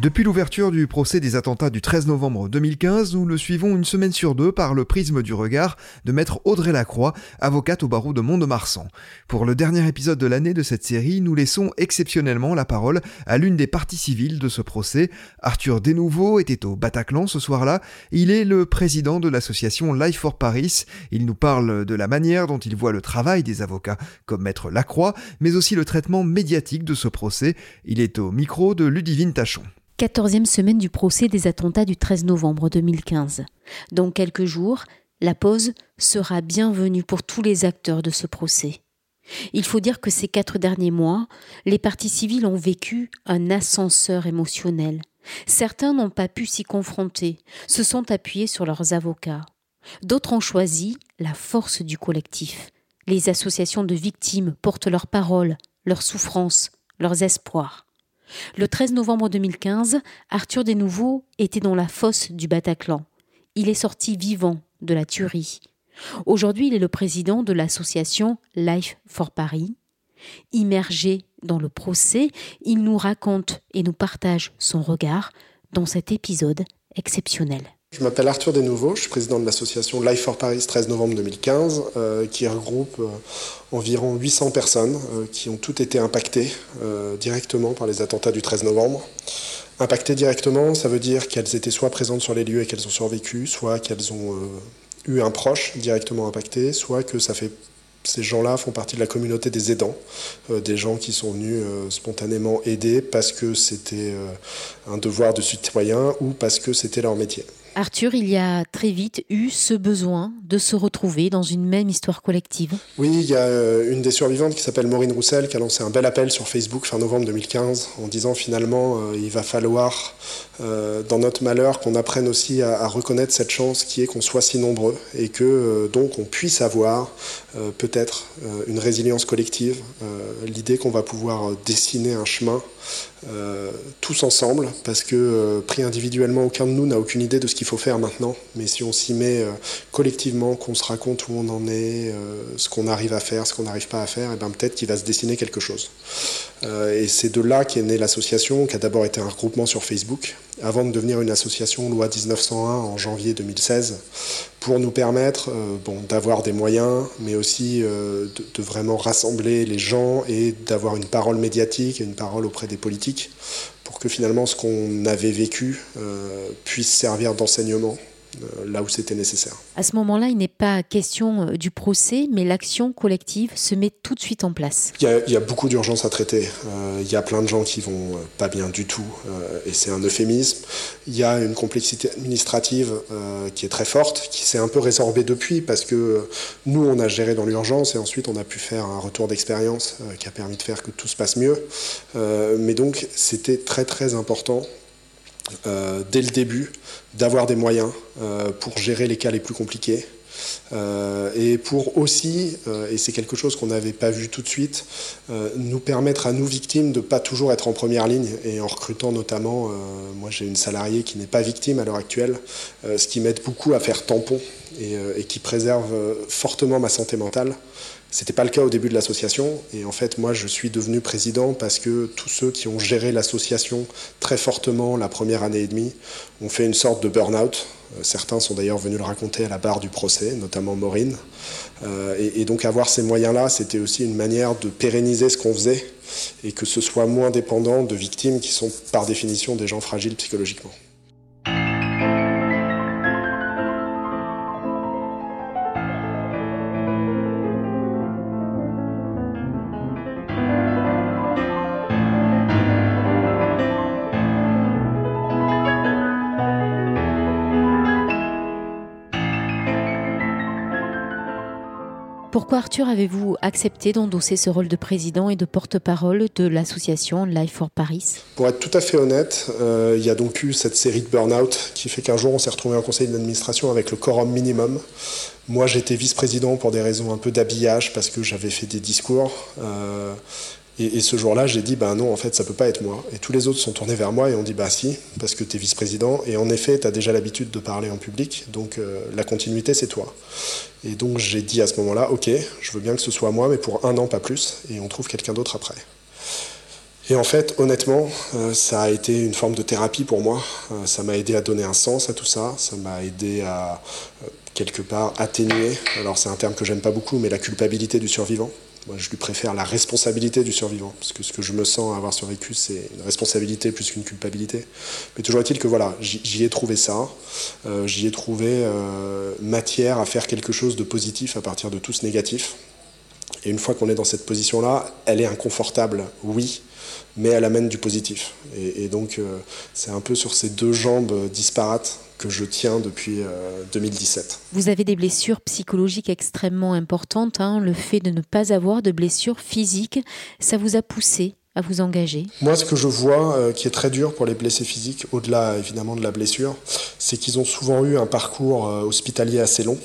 Depuis l'ouverture du procès des attentats du 13 novembre 2015, nous le suivons une semaine sur deux par le prisme du regard de maître Audrey Lacroix, avocate au barreau de Mont-de-Marsan. Pour le dernier épisode de l'année de cette série, nous laissons exceptionnellement la parole à l'une des parties civiles de ce procès. Arthur Desnouveaux était au Bataclan ce soir-là. Il est le président de l'association Life for Paris. Il nous parle de la manière dont il voit le travail des avocats comme maître Lacroix, mais aussi le traitement médiatique de ce procès. Il est au micro de Ludivine Tachon. 14e semaine du procès des attentats du 13 novembre 2015. Dans quelques jours, la pause sera bienvenue pour tous les acteurs de ce procès. Il faut dire que ces quatre derniers mois, les partis civils ont vécu un ascenseur émotionnel. Certains n'ont pas pu s'y confronter, se sont appuyés sur leurs avocats. D'autres ont choisi la force du collectif. Les associations de victimes portent leurs paroles, leurs souffrances, leurs espoirs. Le 13 novembre 2015, Arthur Desnouveaux était dans la fosse du Bataclan. Il est sorti vivant de la tuerie. Aujourd'hui, il est le président de l'association Life for Paris. Immergé dans le procès, il nous raconte et nous partage son regard dans cet épisode exceptionnel. Je m'appelle Arthur Desnouveaux, je suis président de l'association Life for Paris 13 novembre 2015, euh, qui regroupe euh, environ 800 personnes euh, qui ont toutes été impactées directement par les attentats du 13 novembre. Impactées directement, ça veut dire qu'elles étaient soit présentes sur les lieux et qu'elles ont survécu, soit qu'elles ont eu un proche directement impacté, soit que ça fait ces gens-là font partie de la communauté des aidants, des gens qui sont venus spontanément aider parce que c'était un devoir de citoyen ou parce que c'était leur métier. Arthur, il y a très vite eu ce besoin de se retrouver dans une même histoire collective. Oui, il y a euh, une des survivantes qui s'appelle Maureen Roussel qui a lancé un bel appel sur Facebook fin novembre 2015 en disant finalement euh, il va falloir euh, dans notre malheur qu'on apprenne aussi à, reconnaître cette chance qui est qu'on soit si nombreux et que donc on puisse avoir peut-être une résilience collective, l'idée qu'on va pouvoir dessiner un chemin euh, tous ensemble, parce que euh, pris individuellement, aucun de nous n'a aucune idée de ce qu'il faut faire maintenant. Mais si on s'y met euh, collectivement, qu'on se raconte où on en est, ce qu'on arrive à faire, ce qu'on n'arrive pas à faire, et ben peut-être qu'il va se dessiner quelque chose. Et c'est de là qu'est née l'association, qui a d'abord été un regroupement sur Facebook, avant de devenir une association loi 1901 en janvier 2016, pour nous permettre bon, d'avoir des moyens, mais aussi de, de, vraiment rassembler les gens et d'avoir une parole médiatique et une parole auprès des politiques pour que finalement ce qu'on avait vécu euh, puisse servir d'enseignement euh, là où c'était nécessaire. À ce moment-là, il n'est pas question euh, du procès, mais l'action collective se met tout de suite en place. Il y a, beaucoup d'urgences à traiter. Euh, il y a plein de gens qui vont pas bien du tout, et c'est un euphémisme. Il y a une complexité administrative qui est très forte, qui s'est un peu résorbée depuis, parce que nous, on a géré dans l'urgence, et ensuite on a pu faire un retour d'expérience qui a permis de faire que tout se passe mieux. mais donc, c'était très très important euh, dès le début, d'avoir des moyens euh, pour gérer les cas les plus compliqués. Euh, et pour aussi, et c'est quelque chose qu'on n'avait pas vu tout de suite, nous permettre à nous victimes de ne pas toujours être en première ligne et en recrutant notamment, moi j'ai une salariée qui n'est pas victime à l'heure actuelle, ce qui m'aide beaucoup à faire tampon et qui préserve fortement ma santé mentale. C'était pas le cas au début de l'association. Et en fait, moi, je suis devenu président parce que tous ceux qui ont géré l'association très fortement la première année et demie ont fait une sorte de burn-out. Euh, certains sont d'ailleurs venus le raconter à la barre du procès, notamment Maureen. Euh, et, donc avoir ces moyens-là, c'était aussi une manière de pérenniser ce qu'on faisait et que ce soit moins dépendant de victimes qui sont par définition des gens fragiles psychologiquement. Pourquoi Arthur avez-vous accepté d'endosser ce rôle de président et de porte-parole de l'association Life for Paris? Pour être tout à fait honnête, euh, il y a donc eu cette série de burn-out qui fait qu'un jour on s'est retrouvé en conseil d'administration avec le quorum minimum. Moi j'étais vice-président pour des raisons un peu d'habillage parce que j'avais fait des discours. Euh, et, ce jour-là, j'ai dit, bah non, en fait, ça peut pas être moi. Et tous les autres sont tournés vers moi et ont dit, bah si, parce que tu es vice-président. Et en effet, tu as déjà l'habitude de parler en public, donc euh, la continuité, c'est toi. Et donc j'ai dit à ce moment-là, ok, je veux bien que ce soit moi, mais pour un an, pas plus, et on trouve quelqu'un d'autre après. Et en fait, honnêtement, euh, ça a été une forme de thérapie pour moi. Euh, ça m'a aidé à donner un sens à tout ça. Ça m'a aidé à, quelque part, atténuer, alors c'est un terme que j'aime pas beaucoup, mais la culpabilité du survivant. Moi, je lui préfère la responsabilité du survivant, parce que ce que je me sens avoir survécu, c'est une responsabilité plus qu'une culpabilité. Mais toujours est-il que voilà, j'y ai trouvé ça, euh, j'y ai trouvé euh, matière à faire quelque chose de positif à partir de tout ce négatif. Et une fois qu'on est dans cette position-là, elle est inconfortable, oui, mais elle amène du positif. Et, donc, euh, c'est un peu sur ces deux jambes disparates que je tiens depuis 2017. Euh, Vous avez des blessures psychologiques extrêmement importantes. Hein. Le fait de ne pas avoir de blessures physiques, ça vous a poussé à vous engager? Moi, ce que je vois euh, qui est très dur pour les blessés physiques, au-delà évidemment de la blessure, c'est qu'ils ont souvent eu un parcours hospitalier assez long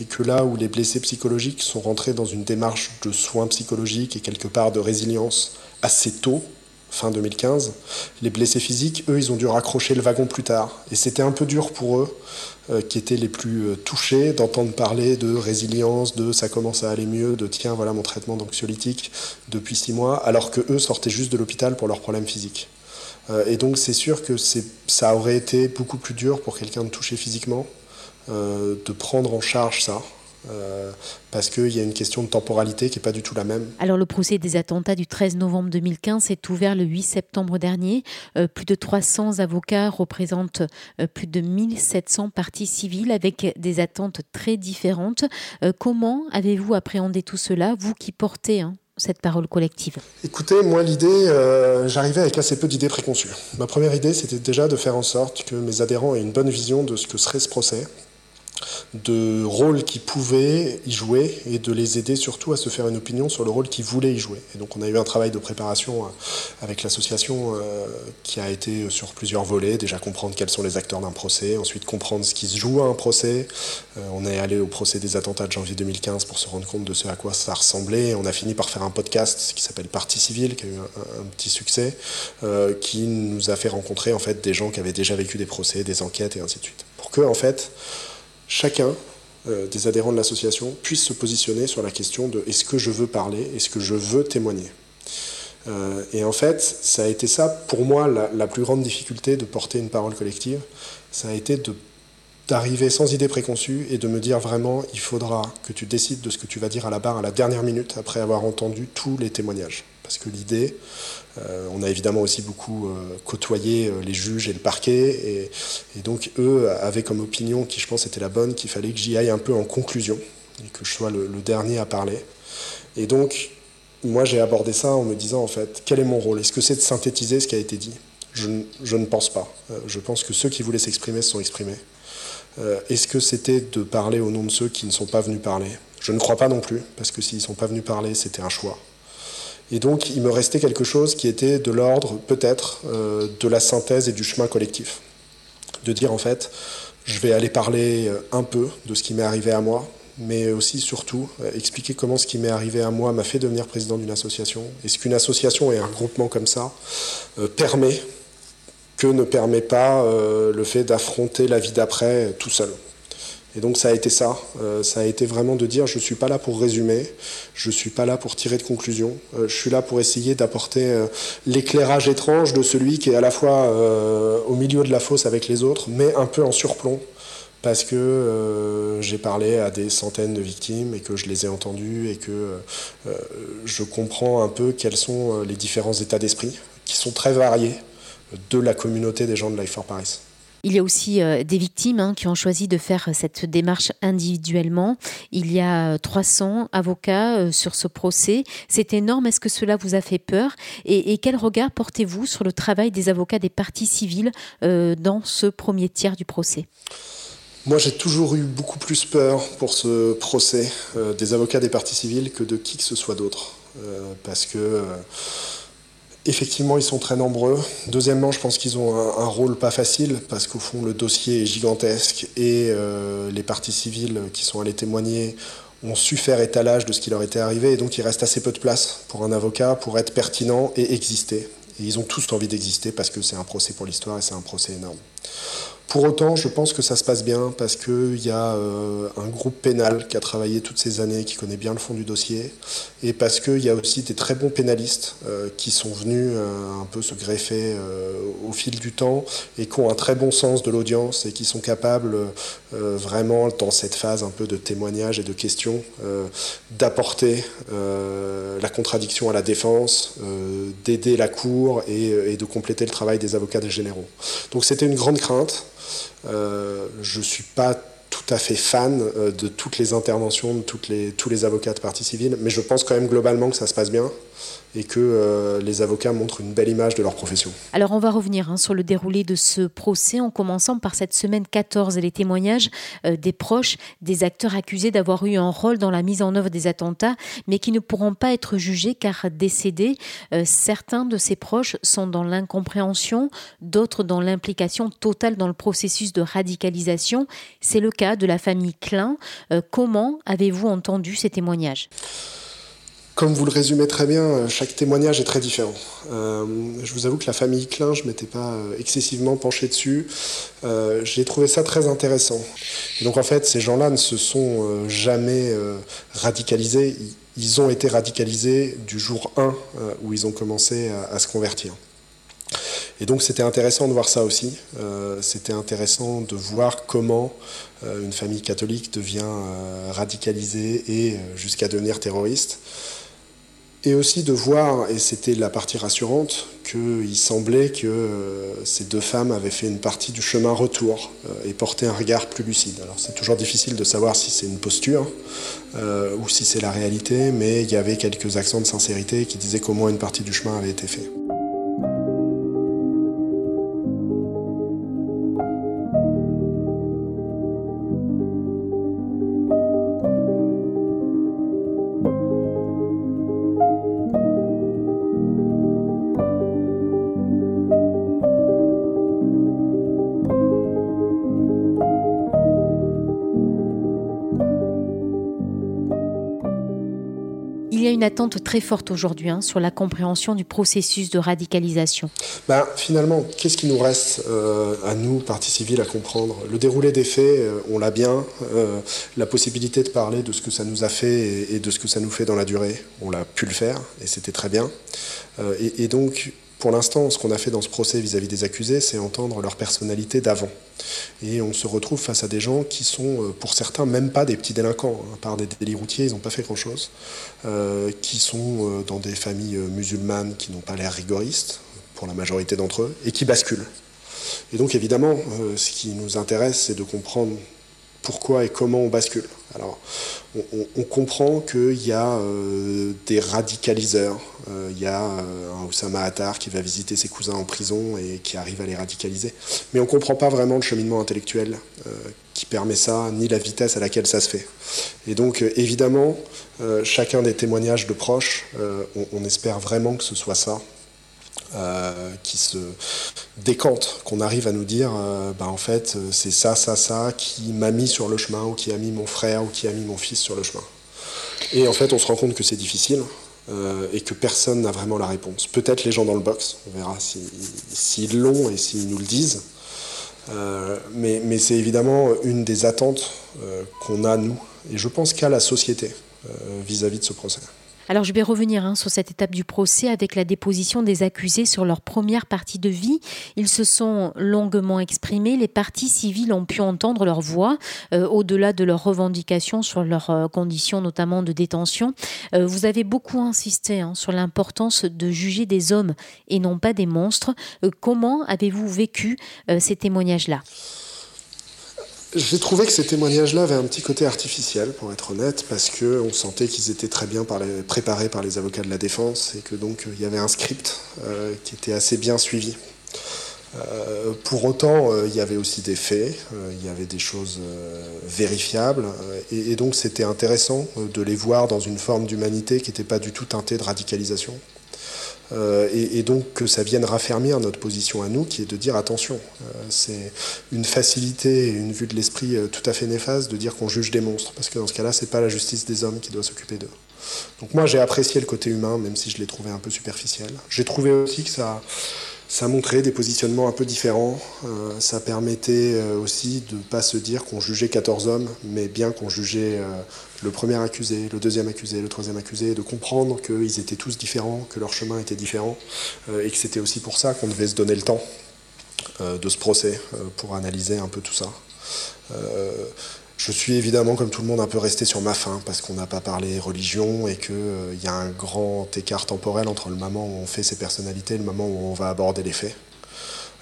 et que là où les blessés psychologiques sont rentrés dans une démarche de soins psychologiques et quelque part de résilience assez tôt, fin 2015, les blessés physiques, eux, ils ont dû raccrocher le wagon plus tard. Et c'était un peu dur pour eux, euh, qui étaient les plus euh, touchés, d'entendre parler de résilience, de ça commence à aller mieux, de tiens, voilà mon traitement d'anxiolytique depuis six mois, alors que eux sortaient juste de l'hôpital pour leurs problèmes physiques. Euh, et donc c'est sûr que ça aurait été beaucoup plus dur pour quelqu'un de touché physiquement, de prendre en charge ça. Euh, parce qu'il y a une question de temporalité qui n'est pas du tout la même. Alors le procès des attentats du 13 novembre 2015 s'est ouvert le 8 septembre dernier. Euh, plus de 300 avocats représentent plus de 1700 parties civiles avec des attentes très différentes. comment avez-vous appréhendé tout cela, vous qui portez hein, cette parole collective? Écoutez, moi l'idée, j'arrivais avec assez peu d'idées préconçues. Ma première idée, c'était déjà de faire en sorte que mes adhérents aient une bonne vision de ce que serait ce procès, de rôle qu'ils pouvaient y jouer et de les aider surtout à se faire une opinion sur le rôle qu'ils voulaient y jouer. Et donc on a eu un travail de préparation euh, avec l'association euh, qui a été sur plusieurs volets, déjà comprendre quels sont les acteurs d'un procès, ensuite comprendre ce qui se joue à un procès. Euh, on est allé au procès des attentats de janvier 2015 pour se rendre compte de ce à quoi ça ressemblait. On a fini par faire un podcast qui s'appelle Partie civile, qui a eu un, petit succès, qui nous a fait rencontrer en fait des gens qui avaient déjà vécu des procès, des enquêtes et ainsi de suite. Pour que en fait chacun euh, des adhérents de l'association puisse se positionner sur la question de est-ce que je veux parler, est-ce que je veux témoigner. Euh, et en fait, ça a été ça, pour moi, la, plus grande difficulté de porter une parole collective, ça a été d'arriver sans idée préconçue et de me dire vraiment, il faudra que tu décides de ce que tu vas dire à la barre à la dernière minute après avoir entendu tous les témoignages. Parce que l'idée, euh, on a évidemment aussi beaucoup euh, côtoyé euh, les juges et le parquet, et, donc eux avaient comme opinion, qui je pense était la bonne, qu'il fallait que j'y aille un peu en conclusion, et que je sois le, dernier à parler. Et donc, moi j'ai abordé ça en me disant, en fait, quel est mon rôle? Est-ce que c'est de synthétiser ce qui a été dit? Je, ne pense pas. je pense que ceux qui voulaient s'exprimer se sont exprimés. Est-ce que c'était de parler au nom de ceux qui ne sont pas venus parler? Je ne crois pas non plus, parce que s'ils ne sont pas venus parler, c'était un choix. Et donc, il me restait quelque chose qui était de l'ordre, peut-être, euh, de la synthèse et du chemin collectif. De dire, en fait, je vais aller parler euh, un peu de ce qui m'est arrivé à moi, mais aussi, surtout, euh, expliquer comment ce qui m'est arrivé à moi m'a fait devenir président d'une association. Et ce qu'une association et un groupement comme ça permet, que ne permet pas le fait d'affronter la vie d'après tout seul. Et donc ça a été ça, euh, ça a été vraiment de dire je ne suis pas là pour résumer, je ne suis pas là pour tirer de conclusion, euh, je suis là pour essayer d'apporter euh, l'éclairage étrange de celui qui est à la fois au milieu de la fosse avec les autres, mais un peu en surplomb, parce que j'ai parlé à des centaines de victimes et que je les ai entendues et que je comprends un peu quels sont les différents états d'esprit, qui sont très variés, de la communauté des gens de Life for Paris. Il y a aussi euh, des victimes hein, qui ont choisi de faire cette démarche individuellement. Il y a 300 euh, avocats euh, sur ce procès. C'est énorme. Est-ce que cela vous a fait peur? Et, quel regard portez-vous sur le travail des avocats des parties civiles dans ce premier tiers du procès? Moi, j'ai toujours eu beaucoup plus peur pour ce procès des avocats des parties civiles que de qui que ce soit d'autre. parce que Effectivement, ils sont très nombreux. Deuxièmement, je pense qu'ils ont un, rôle pas facile parce qu'au fond, le dossier est gigantesque et euh, les parties civiles qui sont allées témoigner ont su faire étalage de ce qui leur était arrivé et donc il reste assez peu de place pour un avocat pour être pertinent et exister. Et ils ont tous envie d'exister parce que c'est un procès pour l'histoire et c'est un procès énorme. Pour autant, je pense que ça se passe bien parce qu'il y a euh, un groupe pénal qui a travaillé toutes ces années, qui connaît bien le fond du dossier, et parce qu'il y a aussi des très bons pénalistes euh, qui sont venus euh, un peu se greffer au fil du temps et qui ont un très bon sens de l'audience et qui sont capables vraiment, dans cette phase un peu de témoignage et de questions, d'apporter la contradiction à la défense, d'aider la Cour et, et de compléter le travail des avocats des généraux. Donc c'était une grande crainte. Euh, je ne suis pas tout à fait fan euh, de toutes les interventions de tous les avocats de partie civile, mais je pense quand même globalement que ça se passe bien et que euh, les avocats montrent une belle image de leur profession. Alors on va revenir hein, sur le déroulé de ce procès en commençant par cette semaine 14 et les témoignages euh, des proches des acteurs accusés d'avoir eu un rôle dans la mise en œuvre des attentats mais qui ne pourront pas être jugés car décédés. Euh, certains de ces proches sont dans l'incompréhension, d'autres dans l'implication totale dans le processus de radicalisation. C'est le cas de la famille Klein. comment avez-vous entendu ces témoignages? Comme vous le résumez très bien, euh, chaque témoignage est très différent. Euh, je vous avoue que la famille Klein, je ne m'étais pas euh, excessivement penché dessus. J'ai trouvé ça très intéressant. donc en fait, ces gens-là ne se sont jamais radicalisés. Ils ont été radicalisés du jour 1 où ils ont commencé à, se convertir. Et donc c'était intéressant de voir ça aussi. c'était intéressant de voir comment une famille catholique devient radicalisée et jusqu'à devenir terroriste. Et aussi de voir, et c'était la partie rassurante, qu'il semblait que euh, ces deux femmes avaient fait une partie du chemin retour euh, et porté un regard plus lucide. Alors c'est toujours difficile de savoir si c'est une posture euh, ou si c'est la réalité, mais il y avait quelques accents de sincérité qui disaient comment une partie du chemin avait été fait. Très forte aujourd'hui hein, sur la compréhension du processus de radicalisation. Ben, finalement, qu'est-ce qui nous reste euh, à nous, partie civile, à comprendre? Le déroulé des faits, euh, on l'a bien. Euh, la possibilité de parler de ce que ça nous a fait et, de ce que ça nous fait dans la durée, on l'a pu le faire et c'était très bien. Et, donc, pour l'instant, ce qu'on a fait dans ce procès vis-à-vis des accusés, c'est entendre leur personnalité d'avant. Et on se retrouve face à des gens qui sont, euh, pour certains, même pas des petits délinquants. Hein. À part des délits routiers, ils n'ont pas fait grand-chose. Euh, qui sont euh, dans des familles musulmanes qui n'ont pas l'air rigoristes, pour la majorité d'entre eux, et qui basculent. Et donc, évidemment, ce qui nous intéresse, c'est de comprendre pourquoi et comment on bascule. Alors, on, comprend qu'il y a euh, des radicaliseurs. Euh, il y a euh, un Oussama Attar qui va visiter ses cousins en prison et qui arrive à les radicaliser. Mais on ne comprend pas vraiment le cheminement intellectuel qui permet ça, ni la vitesse à laquelle ça se fait. Et donc, évidemment, chacun des témoignages de proches, on espère vraiment que ce soit ça. Euh, qui se décante, qu'on arrive à nous dire, euh, bah, en fait, c'est ça, ça, ça qui m'a mis sur le chemin, ou qui a mis mon frère, ou qui a mis mon fils sur le chemin. Et en fait, on se rend compte que c'est difficile. Euh, et que personne n'a vraiment la réponse. Peut-être les gens dans le box, on verra s'ils l'ont et s'ils nous le disent. mais, mais c'est évidemment une des attentes qu'on a, nous, et je pense qu'à la société vis à -vis de ce procès. Alors je vais revenir hein, sur cette étape du procès avec la déposition des accusés sur leur première partie de vie. Ils se sont longuement exprimés, les parties civiles ont pu entendre leur voix euh, au-delà de leurs revendications sur leurs euh, conditions notamment de détention. Euh, vous avez beaucoup insisté hein, sur l'importance de juger des hommes et non pas des monstres. comment avez-vous vécu ces témoignages-là? J'ai trouvé que ces témoignages-là avaient un petit côté artificiel, pour être honnête, parce qu'on sentait qu'ils étaient très bien préparés par les avocats de la défense et que donc il y avait un script euh, qui était assez bien suivi. pour autant, il y avait aussi des faits, il y avait des choses vérifiables, et, donc c'était intéressant de les voir dans une forme d'humanité qui n'était pas du tout teintée de radicalisation. Et, donc que ça vienne raffermir notre position à nous, qui est de dire attention, c'est une facilité et une vue de l'esprit tout à fait néfaste de dire qu'on juge des monstres, parce que dans ce cas-là, c'est pas la justice des hommes qui doit s'occuper d'eux. Donc moi j'ai apprécié le côté humain, même si je l'ai trouvé un peu superficiel. J'ai trouvé aussi que ça, ça montrait des positionnements un peu différents. Euh, ça permettait euh, aussi de ne pas se dire qu'on jugeait 14 hommes, mais bien qu'on jugeait euh, le premier accusé, le deuxième accusé, le troisième accusé, de comprendre qu'ils étaient tous différents, que leur chemin était différent, et que c'était aussi pour ça qu'on devait se donner le temps de ce procès pour analyser un peu tout ça. Je suis évidemment, comme tout le monde, un peu resté sur ma faim parce qu'on n'a pas parlé religion et qu'il euh, y a un grand écart temporel entre le moment où on fait ses personnalités et le moment où on va aborder les faits.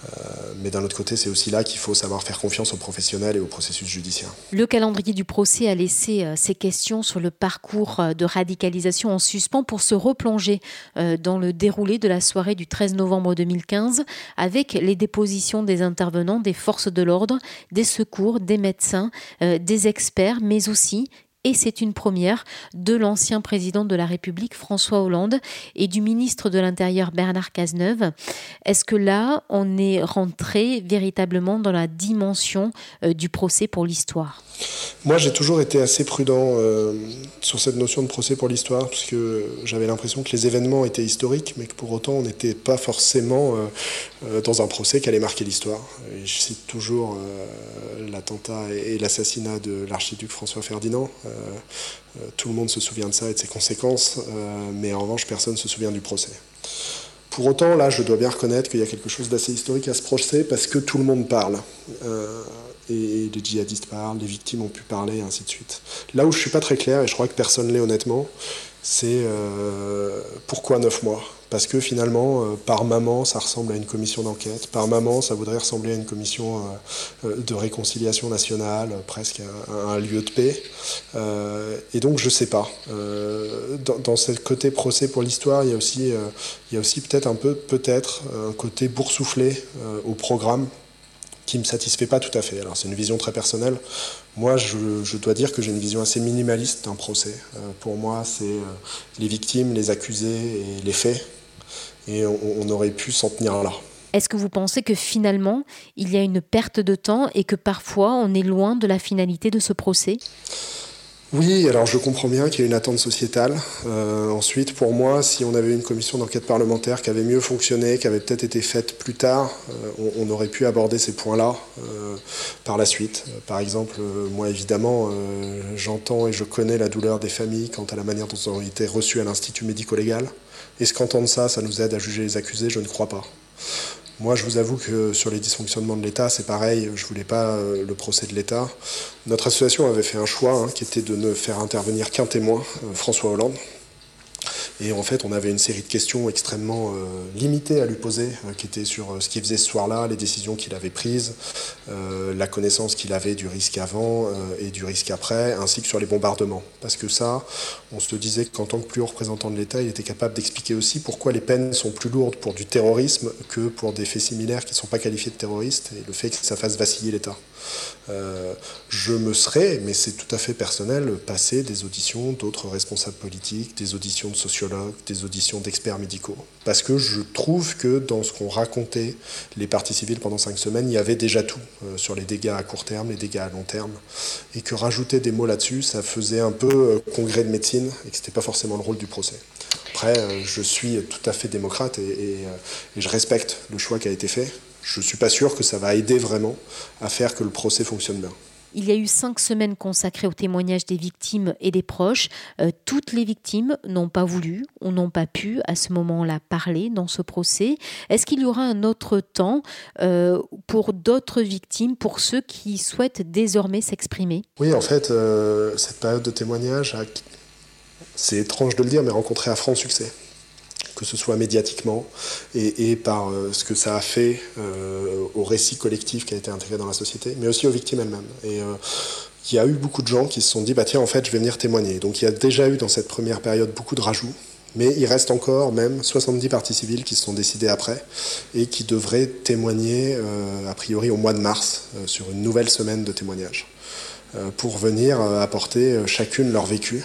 Euh, mais d'un autre côté, c'est aussi là qu'il faut savoir faire confiance aux professionnels et au processus judiciaire. Le calendrier du procès a laissé euh, ces questions sur le parcours euh, de radicalisation en suspens pour se replonger dans le déroulé de la soirée du 13 novembre 2015 avec les dépositions des intervenants des forces de l'ordre, des secours, des médecins, des experts, mais aussi et c'est une première de l'ancien président de la République François Hollande et du ministre de l'Intérieur Bernard Cazeneuve. Est-ce que là, on est rentré véritablement dans la dimension euh, du procès pour l'histoire? Moi, j'ai toujours été assez prudent euh, sur cette notion de procès pour l'histoire, parce que j'avais l'impression que les événements étaient historiques, mais que pour autant, on n'était pas forcément euh, dans un procès qui allait marquer l'histoire. Je cite toujours l'attentat et, l'assassinat de l'archiduc François Ferdinand. Tout le monde se souvient de ça et de ses conséquences, mais en revanche, personne ne se souvient du procès. Pour autant, là, je dois bien reconnaître qu'il y a quelque chose d'assez historique à ce procès parce que tout le monde parle et les djihadistes parlent, les victimes ont pu parler, et ainsi de suite. Là où je suis pas très clair, et je crois que personne l'est honnêtement, c'est euh, pourquoi neuf mois? Parce que finalement, euh, par maman, ça ressemble à une commission d'enquête. Par maman, ça voudrait ressembler à une commission euh, de réconciliation nationale, presque à, un lieu de paix. et donc, je sais pas. Dans, dans, ce côté procès pour l'histoire, il y a aussi, il y a aussi peut-être un peu, peut-être un côté boursouflé au programme qui me satisfait pas tout à fait. Alors c'est une vision très personnelle. Moi, je, dois dire que j'ai une vision assez minimaliste d'un procès. Euh, pour moi, c'est euh, les victimes, les accusés et les faits. Et on, on aurait pu s'en tenir là. Est-ce que vous pensez que finalement, il y a une perte de temps et que parfois on est loin de la finalité de ce procès? Oui, alors je comprends bien qu'il y a une attente sociétale. Euh, ensuite, pour moi, si on avait une commission d'enquête parlementaire qui avait mieux fonctionné, qui avait peut-être été faite plus tard, euh, on, aurait pu aborder ces points-là euh, par la suite. par exemple, moi évidemment, j'entends et je connais la douleur des familles quant à la manière dont ont été reçus à l'Institut médico-légal. Est-ce qu'entendre ça, ça nous aide à juger les accusés? Je ne crois pas. Moi, je vous avoue que sur les dysfonctionnements de l'État, c'est pareil, je voulais pas euh, le procès de l'État. Notre association avait fait un choix hein, qui était de ne faire intervenir qu'un témoin, euh, François Hollande. Et en fait, on avait une série de questions extrêmement euh, limitées à lui poser, euh, qui étaient sur euh, ce qu'il faisait ce soir-là, les décisions qu'il avait prises, la connaissance qu'il avait du risque avant et du risque après, ainsi que sur les bombardements. Parce que ça, on se disait qu'en tant que plus haut représentant de l'État, il était capable d'expliquer aussi pourquoi les peines sont plus lourdes pour du terrorisme que pour des faits similaires qui ne sont pas qualifiés de terroristes, et le fait que ça fasse vaciller l'État. Je me serais, mais c'est tout à fait personnel, passé des auditions d'autres responsables politiques, des auditions de sociologues, des auditions d'experts médicaux. Parce que je trouve que dans ce qu'ont raconté les parties civiles pendant cinq semaines, il y avait déjà tout euh, sur les dégâts à court terme, les dégâts à long terme. Et que rajouter des mots là-dessus, ça faisait un peu euh, congrès de médecine et que ce n'était pas forcément le rôle du procès. Après, euh, je suis tout à fait démocrate et je respecte le choix qui a été fait. Je ne suis pas sûr que ça va aider vraiment à faire que le procès fonctionne bien. Il y a eu cinq semaines consacrées au témoignage des victimes et des proches. Euh, toutes les victimes n'ont pas voulu ou n'ont pas pu à ce moment-là parler dans ce procès. Est-ce qu'il y aura un autre temps euh, pour d'autres victimes, pour ceux qui souhaitent désormais s'exprimer? Oui, en fait, euh, cette période de témoignage, c'est étrange de le dire, mais rencontré un franc succès que ce soit médiatiquement et, par euh, ce que ça a fait euh, au récit collectif qui a été intégré dans la société, mais aussi aux victimes elles-mêmes. Et euh, il y a eu beaucoup de gens qui se sont dit, bah tiens, en fait, je vais venir témoigner. Donc il y a déjà eu dans cette première période beaucoup de rajouts, Mais il reste encore même 70 parties civiles qui se sont décidées après et qui devraient témoigner a priori au mois de mars sur une nouvelle semaine de témoignages pour venir apporter chacune leur vécu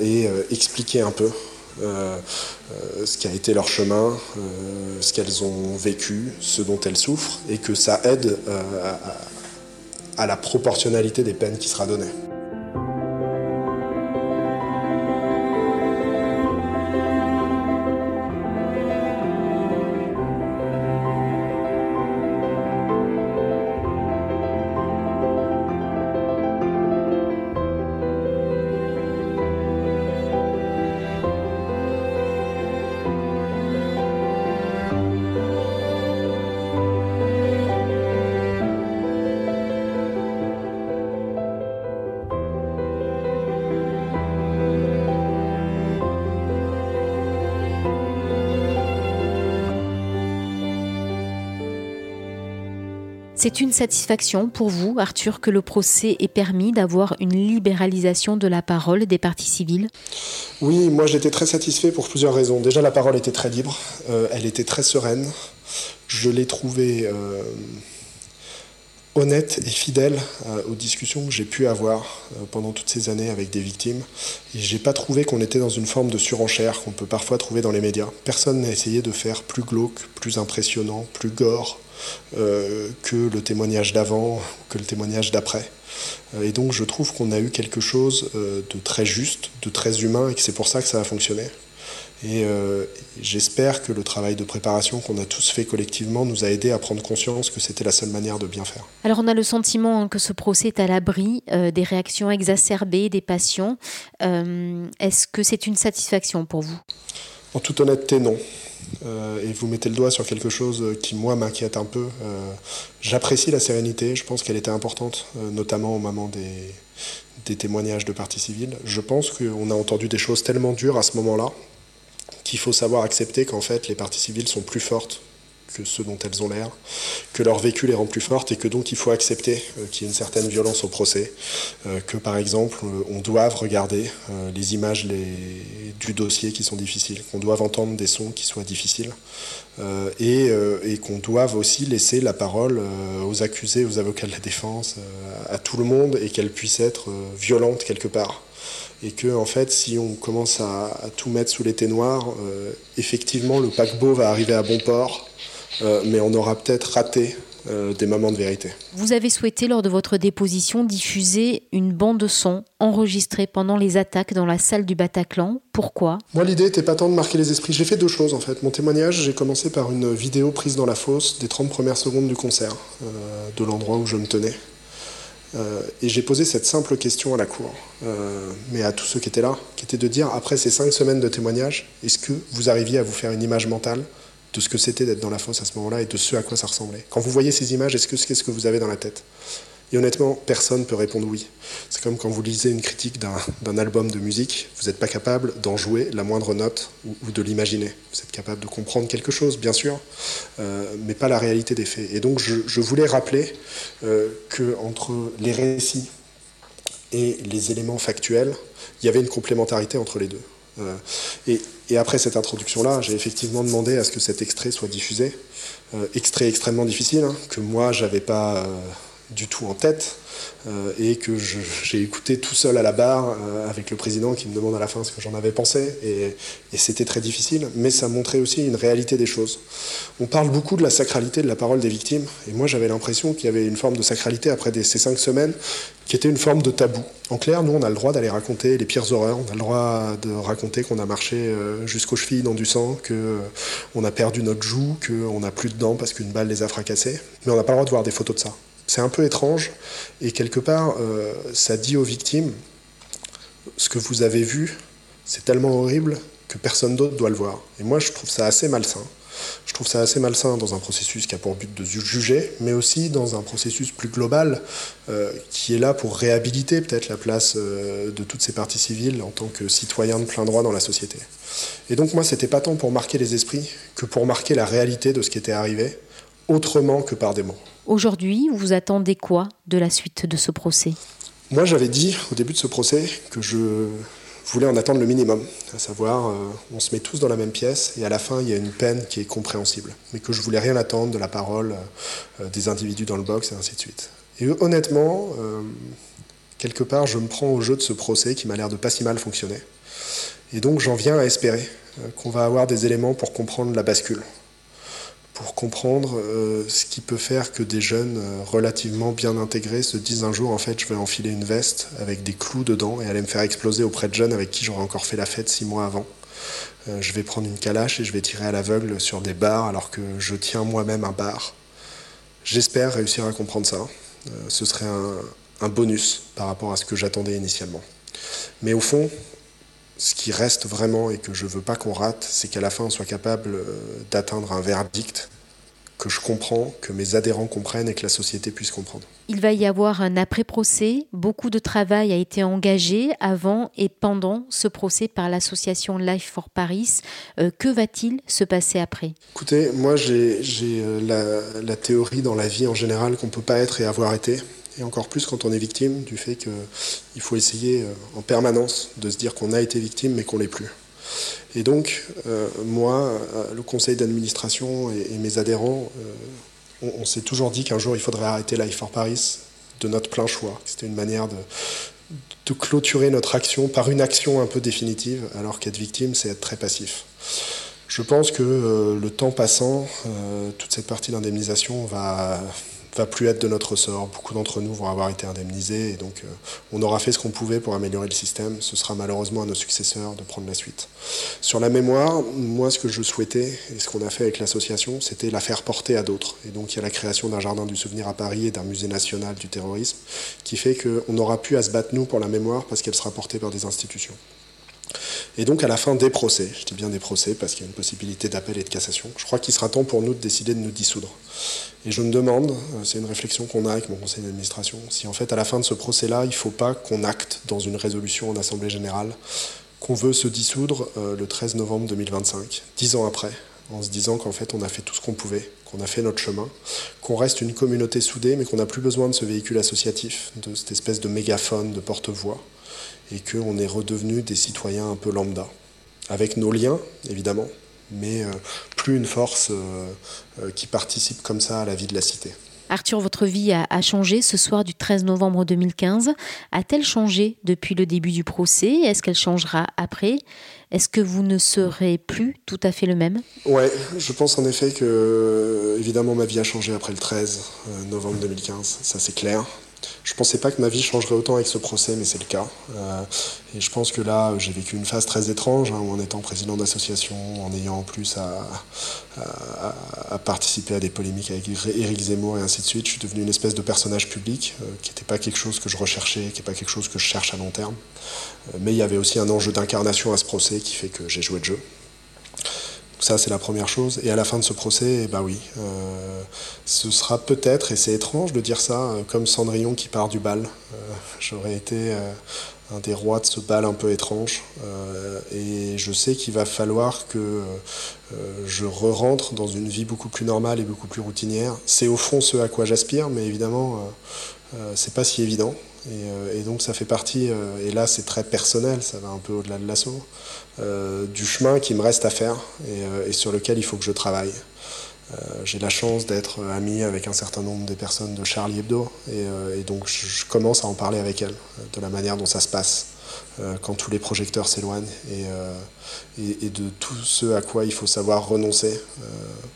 et expliquer un peu ce qui a été leur chemin, euh, ce qu'elles ont vécu, ce dont elles souffrent, et que ça aide à, à la proportionnalité des peines qui sera donnée. C'est une satisfaction pour vous, Arthur, que le procès ait permis d'avoir une libéralisation de la parole des parties civiles? Oui, moi j'étais très satisfait pour plusieurs raisons. Déjà, la parole était très libre, euh, elle était très sereine. Je l'ai trouvée euh, honnête et fidèle euh, aux discussions que j'ai pu avoir pendant toutes ces années avec des victimes. Et j'ai pas trouvé qu'on était dans une forme de surenchère qu'on peut parfois trouver dans les médias. Personne n'a essayé de faire plus glauque, plus impressionnant, plus gore euh, que le témoignage d'avant, que le témoignage d'après. Euh, et donc je trouve qu'on a eu quelque chose euh, de très juste, de très humain, et que c'est pour ça que ça a fonctionné. Et j'espère que le travail de préparation qu'on a tous fait collectivement nous a aidé à prendre conscience que c'était la seule manière de bien faire. Alors on a le sentiment hein, que ce procès est à l'abri des réactions exacerbées des patients. Est-ce que c'est une satisfaction pour vous? En toute honnêteté, non. Euh, et vous mettez le doigt sur quelque chose qui, moi, m'inquiète un peu. Euh, j'apprécie la sérénité, je pense qu'elle était importante, euh, notamment au moment des, des témoignages de parties civiles. Je pense qu'on a entendu des choses tellement dures à ce moment-là qu'il faut savoir accepter qu'en fait, les parties civiles sont plus fortes que ce dont elles ont l'air, que leur vécu les rend plus fortes et que donc il faut accepter euh, qu'il y ait une certaine violence au procès, euh, que par exemple euh, on doive regarder les images du dossier qui sont difficiles, qu'on doive entendre des sons qui soient difficiles et, qu'on doive aussi laisser la parole aux accusés, aux avocats de la défense, à tout le monde et qu'elle puisse être violente quelque part. Et que en fait si on commence à, tout mettre sous l'été noir, effectivement le paquebot va arriver à bon port mais on aura peut-être raté euh, des moments de vérité. Vous avez souhaité, lors de votre déposition, diffuser une bande son enregistrée pendant les attaques dans la salle du Bataclan. Pourquoi? Moi, l'idée n'était pas tant de marquer les esprits. J'ai fait deux choses, en fait. Mon témoignage, j'ai commencé par une vidéo prise dans la fosse des 30 premières secondes du concert, euh, de l'endroit où je me tenais. et j'ai posé cette simple question à la cour, mais à tous ceux qui étaient là, qui était de dire, après ces cinq semaines de témoignage, est-ce que vous arriviez à vous faire une image mentale? De ce que c'était d'être dans la fosse à ce moment-là et de ce à quoi ça ressemblait. Quand vous voyez ces images, est-ce que qu'est-ce que vous avez dans la tête? Et honnêtement, personne ne peut répondre oui. C'est comme quand vous lisez une critique d'un album de musique, vous n'êtes pas capable d'en jouer la moindre note ou, de l'imaginer. Vous êtes capable de comprendre quelque chose, bien sûr, euh, mais pas la réalité des faits. Et donc je, voulais rappeler euh, que entre les récits et les éléments factuels, il y avait une complémentarité entre les deux. Euh, et, après cette introduction-là, j'ai effectivement demandé à ce que cet extrait soit diffusé. Euh, extrait extrêmement difficile, hein, que moi, j'avais pas euh, du tout en tête. Euh, et que j'ai écouté tout seul à la barre euh, avec le président qui me demande à la fin ce que j'en avais pensé. Et, c'était très difficile, mais ça montrait aussi une réalité des choses. On parle beaucoup de la sacralité de la parole des victimes, et moi j'avais l'impression qu'il y avait une forme de sacralité après ces cinq semaines qui était une forme de tabou. En clair, nous on a le droit d'aller raconter les pires horreurs, on a le droit de raconter qu'on a marché euh, jusqu'aux chevilles dans du sang, qu'on a perdu notre joue, qu'on n'a plus de dents parce qu'une balle les a fracassés, mais on n'a pas le droit de voir des photos de ça. C'est un peu étrange et quelque part, euh, ça dit aux victimes, ce que vous avez vu, c'est tellement horrible que personne d'autre doit le voir. Et moi, je trouve ça assez malsain. Je trouve ça assez malsain dans un processus qui a pour but de juger, mais aussi dans un processus plus global euh, qui est là pour réhabiliter peut-être la place euh, de toutes ces parties civiles en tant que citoyens de plein droit dans la société. Et donc moi, c'était pas tant pour marquer les esprits que pour marquer la réalité de ce qui était arrivé, autrement que par des mots. Aujourd'hui, vous attendez quoi de la suite de ce procès? Moi, j'avais dit au début de ce procès que je voulais en attendre le minimum, à savoir, on se met tous dans la même pièce et à la fin, il y a une peine qui est compréhensible, mais que je voulais rien attendre de la parole des individus dans le box et ainsi de suite. Et honnêtement, quelque part, je me prends au jeu de ce procès qui m'a l'air de pas si mal fonctionner. Et donc, j'en viens à espérer qu'on va avoir des éléments pour comprendre la bascule pour comprendre euh, ce qui peut faire que des jeunes euh, relativement bien intégrés se disent un jour en fait je vais enfiler une veste avec des clous dedans et aller me faire exploser auprès de jeunes avec qui j'aurais encore fait la fête six mois avant. Euh, je vais prendre une calache et je vais tirer à l'aveugle sur des bars alors que je tiens moi-même un bar. J'espère réussir à comprendre ça. ce serait un bonus par rapport à ce que j'attendais initialement. Mais au fond, ce qui reste vraiment et que je veux pas qu'on rate, c'est qu'à la fin on soit capable euh, d'atteindre un verdict que je comprends, que mes adhérents comprennent et que la société puisse comprendre. Il va y avoir un après-procès. Beaucoup de travail a été engagé avant et pendant ce procès par l'association Life for Paris. Euh, que va-t-il se passer après? Écoutez, moi j'ai euh, la, la, théorie dans la vie en général qu'on ne peut pas être et avoir été et encore plus quand on est victime du fait qu'il faut essayer euh, en permanence de se dire qu'on a été victime mais qu'on l'est plus. Et donc, euh, moi, euh, le conseil d'administration et, mes adhérents, on, s'est toujours dit qu'un jour il faudrait arrêter Life for Paris de notre plein choix. C'était une manière de, de clôturer notre action par une action un peu définitive, alors qu'être victime, c'est être très passif. Je pense que le temps passant, toute cette partie d'indemnisation va va plus être de notre sort. Beaucoup d'entre nous vont avoir été indemnisés et donc euh, on aura fait ce qu'on pouvait pour améliorer le système. Ce sera malheureusement à nos successeurs de prendre la suite. Sur la mémoire, moi ce que je souhaitais et ce qu'on a fait avec l'association, c'était la faire porter à d'autres. Et donc il y a la création d'un jardin du souvenir à Paris et d'un musée national du terrorisme qui fait qu'on aura pu à se battre nous pour la mémoire parce qu'elle sera portée par des institutions. Et donc à la fin des procès, je dis bien des procès parce qu'il y a une possibilité d'appel et de cassation, je crois qu'il sera temps pour nous de décider de nous dissoudre. Et je me demande, euh, c'est une réflexion qu'on a avec mon conseil d'administration, si en fait à la fin de ce procès-là, il ne faut pas qu'on acte dans une résolution en Assemblée générale qu'on veut se dissoudre euh, le 13 novembre 2025, dix ans après, en se disant qu'en fait on a fait tout ce qu'on pouvait, qu'on a fait notre chemin, qu'on reste une communauté soudée, mais qu'on n'a plus besoin de ce véhicule associatif, de cette espèce de mégaphone, de porte-voix, et qu'on est redevenu des citoyens un peu lambda, avec nos liens évidemment, mais euh, plus une force euh, euh, qui participe comme ça à la vie de la cité. Arthur, votre vie a, changé ce soir du 13 novembre 2015. A-t-elle changé depuis le début du procès? Est-ce qu'elle changera après? Est-ce que vous ne serez plus tout à fait le même? Ouais, je pense en effet que évidemment ma vie a changé après le 13 novembre 2015, ça c'est clair. Je pensais pas que ma vie changerait autant avec ce procès, mais c'est le cas. Euh, et je pense que là, j'ai vécu une phase très étrange, hein, en étant président d'association, en ayant en plus à, participer à des polémiques avec Éric Zemmour et ainsi de suite. Je suis devenu une espèce de personnage public, euh, qui n'était pas quelque chose que je recherchais, qui n'est pas quelque chose que je cherche à long terme. Euh, mais il y avait aussi un enjeu d'incarnation à ce procès qui fait que j'ai joué le jeu. Ça, c'est la première chose. Et à la fin de ce procès, bah oui, euh, ce sera peut-être, et c'est étrange de dire ça, euh, comme Cendrillon qui part du bal. Euh, j'aurais été un des rois de ce bal un peu étrange. et je sais qu'il va falloir que je re-rentre dans une vie beaucoup plus normale et beaucoup plus routinière. C'est au fond ce à quoi j'aspire, mais évidemment, c'est pas si évident. Et, donc ça fait partie, et là c'est très personnel, ça va un peu au-delà de l'assaut, euh, du chemin qui me reste à faire euh, et, sur lequel il faut que je travaille. Euh, j'ai la chance d'être ami avec un certain nombre des personnes de Charlie Hebdo et, donc je, commence à en parler avec elles de la manière dont ça se passe quand tous les projecteurs s'éloignent et, de tout ce à quoi il faut savoir renoncer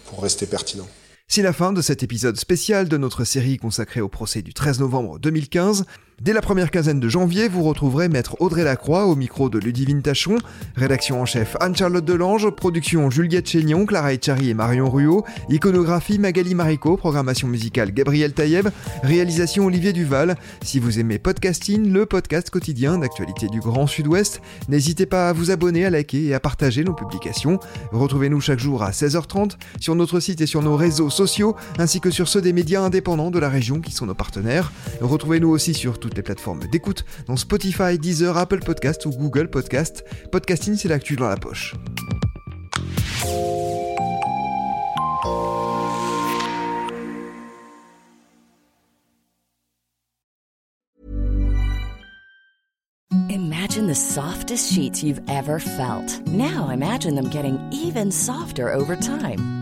pour rester pertinent. C'est la fin de cet épisode spécial de notre série consacrée au procès du 13 novembre 2015. Dès la première quinzaine de janvier, vous retrouverez Maître Audrey Lacroix au micro de Ludivine Tachon, rédaction en chef Anne-Charlotte Delange, production Juliette Chénion, Clara Echari et Marion Ruot, iconographie Magali Marico, programmation musicale Gabriel Taïeb, réalisation Olivier Duval. Si vous aimez Podcasting, le podcast quotidien d'actualité du Grand Sud-Ouest, n'hésitez pas à vous abonner, à liker et à partager nos publications. Retrouvez-nous chaque jour à 16h30 sur notre site et sur nos réseaux sociaux, ainsi que sur ceux des médias indépendants de la région qui sont nos partenaires. Retrouvez-nous aussi sur les plateformes d'écoute, dont Spotify, Deezer, Apple Podcast ou Google Podcast. Podcasting, c'est l'actu dans la poche. Imagine the softest sheets you've ever felt. Now imagine them getting even softer over time.